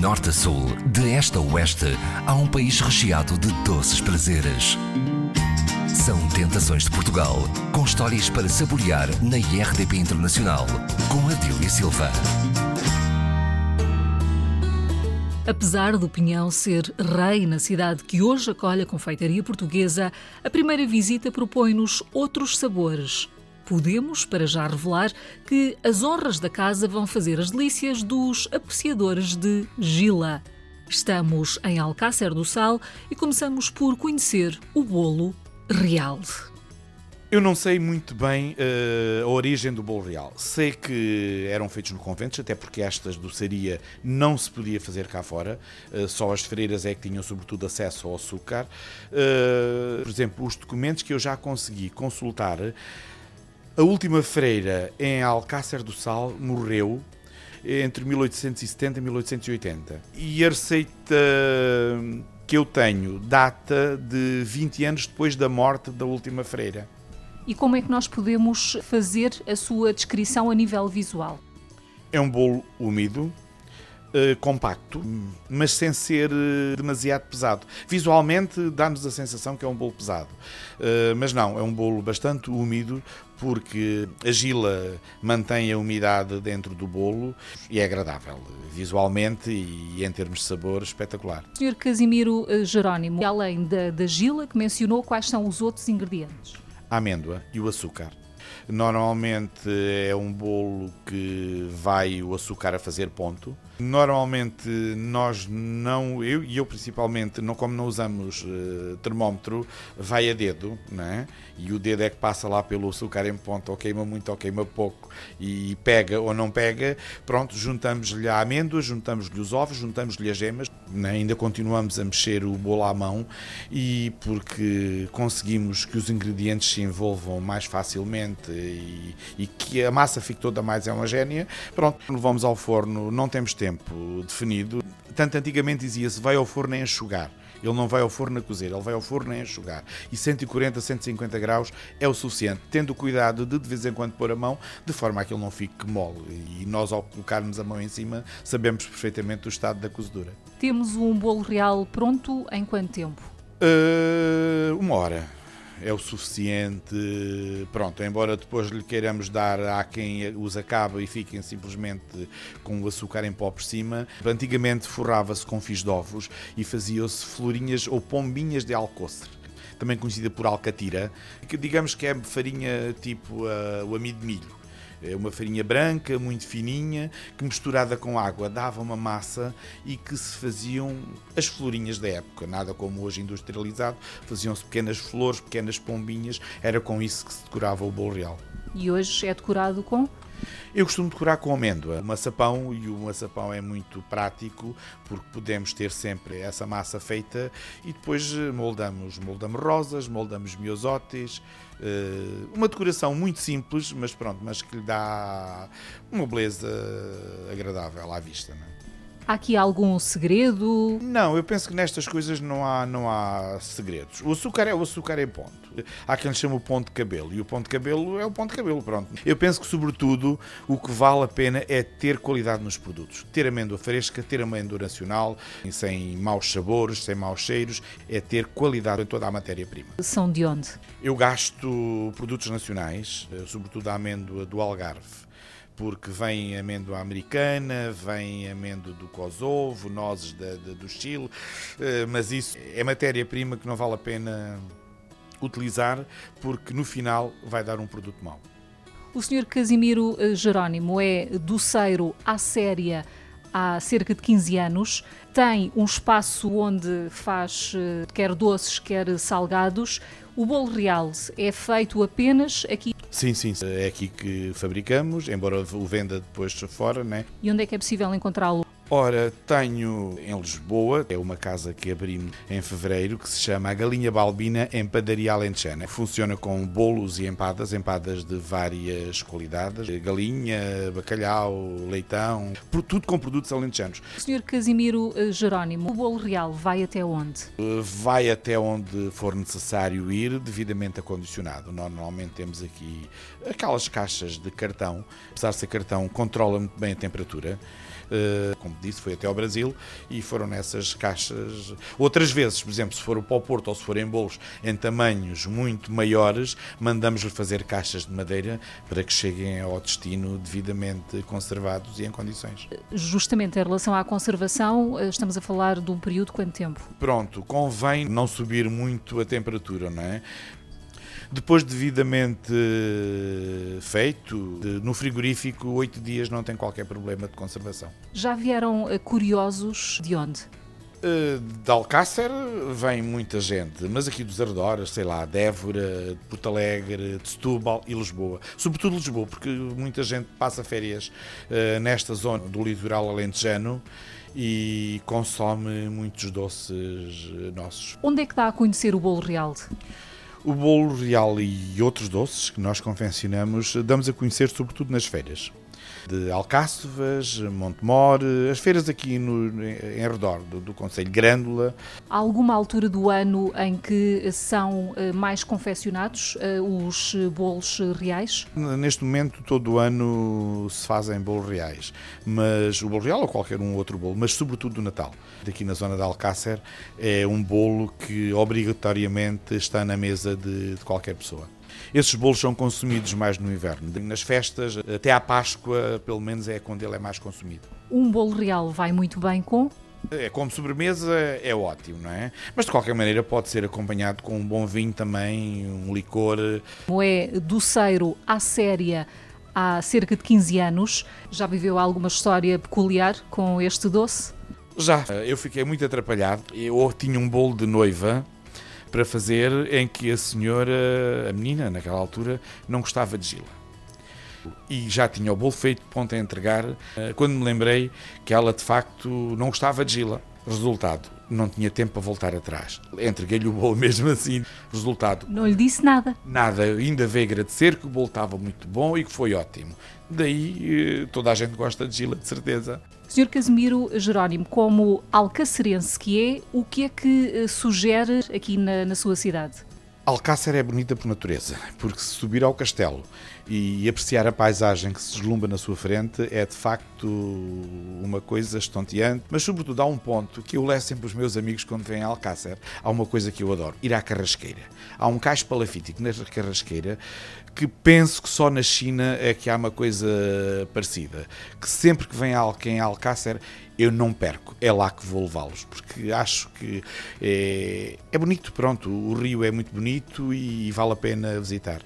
norte a sul, de este a oeste, há um país recheado de doces prazeres. São Tentações de Portugal, com histórias para saborear na IRDP Internacional, com Adília Silva. Apesar do Pinhão ser rei na cidade que hoje acolhe a confeitaria portuguesa, a primeira visita propõe-nos outros sabores. Podemos, para já revelar, que as honras da casa vão fazer as delícias dos apreciadores de Gila. Estamos em Alcácer do Sal e começamos por conhecer o bolo real. Eu não sei muito bem uh, a origem do bolo real. Sei que eram feitos no convento, até porque estas doçaria não se podia fazer cá fora. Uh, só as freiras é que tinham, sobretudo, acesso ao açúcar. Uh, por exemplo, os documentos que eu já consegui consultar a última freira em Alcácer do Sal morreu entre 1870 e 1880. E a receita que eu tenho data de 20 anos depois da morte da última freira. E como é que nós podemos fazer a sua descrição a nível visual? É um bolo úmido, Uh, compacto, mas sem ser uh, demasiado pesado. Visualmente dá-nos a sensação que é um bolo pesado, uh, mas não, é um bolo bastante úmido porque a gila mantém a umidade dentro do bolo e é agradável visualmente e em termos de sabor espetacular. Sr. Casimiro Jerónimo, além da, da gila que mencionou, quais são os outros ingredientes? A amêndoa e o açúcar. Normalmente é um bolo que vai o açúcar a fazer ponto. Normalmente nós não, eu e eu principalmente, não, como não usamos uh, termómetro, vai a dedo, né? e o dedo é que passa lá pelo açúcar em ponto, ou queima muito ou queima pouco, e pega ou não pega, pronto, juntamos-lhe a amêndoa, juntamos-lhe os ovos, juntamos-lhe as gemas, né? ainda continuamos a mexer o bolo à mão, e porque conseguimos que os ingredientes se envolvam mais facilmente e, e que a massa fique toda mais homogénea, pronto, levamos ao forno, não temos tempo definido. Tanto antigamente dizia-se vai ao forno a enxugar. Ele não vai ao forno a cozer, ele vai ao forno a enxugar. E 140, 150 graus é o suficiente, tendo cuidado de de vez em quando pôr a mão, de forma a que ele não fique mole. E nós, ao colocarmos a mão em cima, sabemos perfeitamente o estado da cozedura. Tem-nos um bolo real pronto em quanto tempo? Uh, uma hora é o suficiente. Pronto, embora depois lhe queiramos dar a quem os acaba e fiquem simplesmente com o açúcar em pó por cima. Antigamente forrava-se com fios de ovos e fazia-se florinhas ou pombinhas de alcoçre também conhecida por alcatira, que digamos que é farinha tipo uh, o amido de milho. É uma farinha branca, muito fininha, que misturada com água dava uma massa e que se faziam as florinhas da época, nada como hoje industrializado, faziam-se pequenas flores, pequenas pombinhas, era com isso que se decorava o bolo real. E hoje é decorado com? Eu costumo decorar com amêndoa, maçapão, e o maçapão é muito prático porque podemos ter sempre essa massa feita e depois eh, moldamos, moldamos rosas, moldamos miosotes, eh, uma decoração muito simples, mas pronto, mas que lhe dá uma beleza agradável à vista. Não é? Há aqui algum segredo? Não, eu penso que nestas coisas não há, não há segredos. O açúcar é o açúcar em ponto. Há quem chama o ponto de cabelo e o ponto de cabelo é o ponto de cabelo, pronto. Eu penso que, sobretudo, o que vale a pena é ter qualidade nos produtos. Ter amêndoa fresca, ter amêndoa nacional, sem maus sabores, sem maus cheiros, é ter qualidade em toda a matéria-prima. São de onde? Eu gasto produtos nacionais, eh, sobretudo a amêndoa do Algarve porque vem amêndoa americana, vem amêndoa do Kosovo, nozes da, da, do Chile, eh, mas isso é matéria-prima que não vale a pena utilizar, porque no final vai dar um produto mau. O Sr. Casimiro eh, Jerónimo é doceiro à séria há cerca de 15 anos. Tem um espaço onde faz eh, quer doces, quer salgados. O bolo real é feito apenas aqui Sim, sim, é aqui que fabricamos, embora o venda depois fora, né? E onde é que é possível encontrá-lo? Ora, tenho em Lisboa, é uma casa que abrimos em fevereiro, que se chama A Galinha Balbina em Padaria Alentejana. Funciona com bolos e empadas, empadas de várias qualidades, galinha, bacalhau, leitão, tudo com produtos alentejanos. Senhor Casimiro eh, Jerónimo, o bolo real vai até onde? Eh, vai até onde for necessário ir, devidamente acondicionado. Normalmente temos aqui aquelas caixas de cartão, apesar de ser cartão, controla muito bem a temperatura. Uh, com disse, foi até ao Brasil e foram nessas caixas. Outras vezes, por exemplo, se for para o Porto ou se for em bolos em tamanhos muito maiores, mandamos-lhe fazer caixas de madeira para que cheguem ao destino devidamente conservados e em condições. Justamente em relação à conservação, eh, estamos a falar de um período de quanto tempo? Pronto, convém não subir muito a temperatura, não é? Depois devidamente feito, no frigorífico, oito dias não tem qualquer problema de conservação. Já vieram eh, curiosos de onde? Eh, de Alcácer vem muita gente, mas aqui dos arredores, sei lá, de Évora, de Porto Alegre, de Setúbal e Lisboa. Sobretudo Lisboa, porque muita gente passa férias nesta zona do litoral alentejano e consome muitos doces nossos. Onde é que dá a conhecer o bolo real? O bolo real e outros doces que nós confeccionamos damos a conhecer sobretudo nas feiras de Alcáçovas, Montemor, as feiras aqui no, em redor do, do Conselho Grândola. Há alguma altura do ano em que são eh, mais confeccionados eh, os bolos reais? Neste momento, todo o ano se fazem bolos reais, mas o bolo real ou qualquer um outro bolo, mas sobretudo do Natal. Aqui na zona de Alcácer é um bolo que obrigatoriamente está na mesa de, de qualquer pessoa. Esses bolos são consumidos mais no inverno. Nas festas, até à Páscoa, pelo menos é quando ele é mais consumido. Um bolo real vai muito bem com? É, como sobremesa é ótimo, não é? Mas de qualquer maneira pode ser acompanhado com um bom vinho também, um licor. Como é doceiro à séria há cerca de 15 anos, já viveu alguma história peculiar com este doce? Já, eu fiquei muito atrapalhado. Eu tinha um bolo de noiva para fazer em que a senhora, a menina, naquela altura, não gostava de gila. E já tinha o bolo feito, ponto a entregar, eh, quando me lembrei que ela de facto não gostava de gila. Resultado, não tinha tempo para voltar atrás. Entreguei-lhe o bolo mesmo assim. Resultado. Não lhe disse nada. Nada. Ainda veio agradecer que o bolo estava muito bom e que foi ótimo. Daí eh, toda a gente gosta de gila, de certeza. Sr. Casimiro Jerónimo, como alcacerense que é, o que é que eh, sugere aqui na, na sua cidade? Alcácer é bonita por natureza, porque se subir ao castelo e apreciar a paisagem que se deslumbra na sua frente é de facto uma coisa estonteante, mas sobretudo há um ponto que eu levo sempre os meus amigos quando vêm a Alcácer. Há uma coisa que eu adoro, ir à carrasqueira. Há um cais palafítico na carrasqueira que penso que só na China é que há uma coisa parecida. Que sempre que vem alguém a Alcácer, eu não perco. É lá que vou levá-los, porque acho que é, é bonito, pronto. O rio é muito bonito e vale a pena visitar.